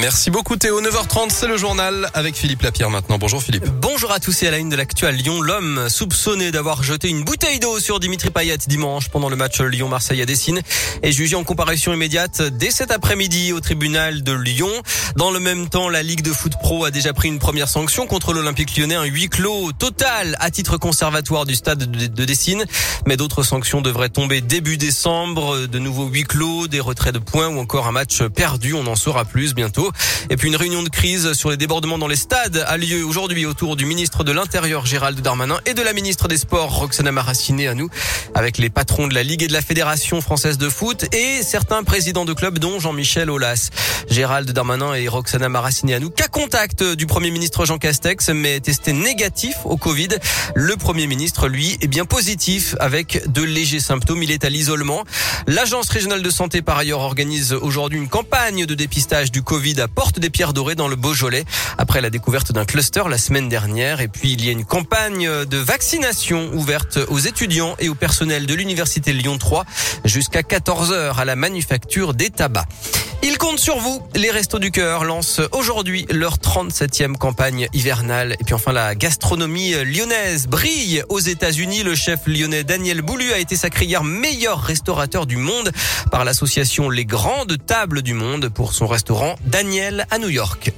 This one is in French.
Merci beaucoup Théo. 9h30, c'est le journal avec Philippe Lapierre maintenant. Bonjour Philippe. Bonjour à tous et à la une de l'actuel Lyon. L'homme soupçonné d'avoir jeté une bouteille d'eau sur Dimitri Payet dimanche pendant le match Lyon-Marseille à Dessine est jugé en comparution immédiate dès cet après-midi au tribunal de Lyon. Dans le même temps, la Ligue de foot pro a déjà pris une première sanction contre l'Olympique lyonnais, un huis clos total à titre conservatoire du stade de Dessine. Mais d'autres sanctions devraient tomber début décembre, de nouveaux huis clos, des retraits de points ou encore un match perdu. On en saura plus bientôt. Et puis une réunion de crise sur les débordements dans les stades a lieu aujourd'hui autour du ministre de l'Intérieur Gérald Darmanin et de la ministre des Sports Roxana Maraciné à nous avec les patrons de la Ligue et de la Fédération française de foot et certains présidents de clubs dont Jean-Michel Aulas. Gérald Darmanin et Roxana Maraciné à nous. Cas contact du Premier ministre Jean Castex mais testé négatif au Covid. Le Premier ministre lui est bien positif avec de légers symptômes. Il est à l'isolement. L'Agence régionale de santé par ailleurs organise aujourd'hui une campagne de dépistage du Covid à Porte des Pierres Dorées dans le Beaujolais après la découverte d'un cluster la semaine dernière. Et puis il y a une campagne de vaccination ouverte aux étudiants et au personnel de l'université Lyon 3 jusqu'à 14 heures à la manufacture des tabacs. Ils comptent sur vous. Les Restos du Cœur lancent aujourd'hui leur 37e campagne hivernale. Et puis enfin, la gastronomie lyonnaise brille aux États-Unis. Le chef lyonnais Daniel Boulu a été sacré meilleur restaurateur du monde par l'association Les Grandes Tables du Monde pour son restaurant Daniel à New York.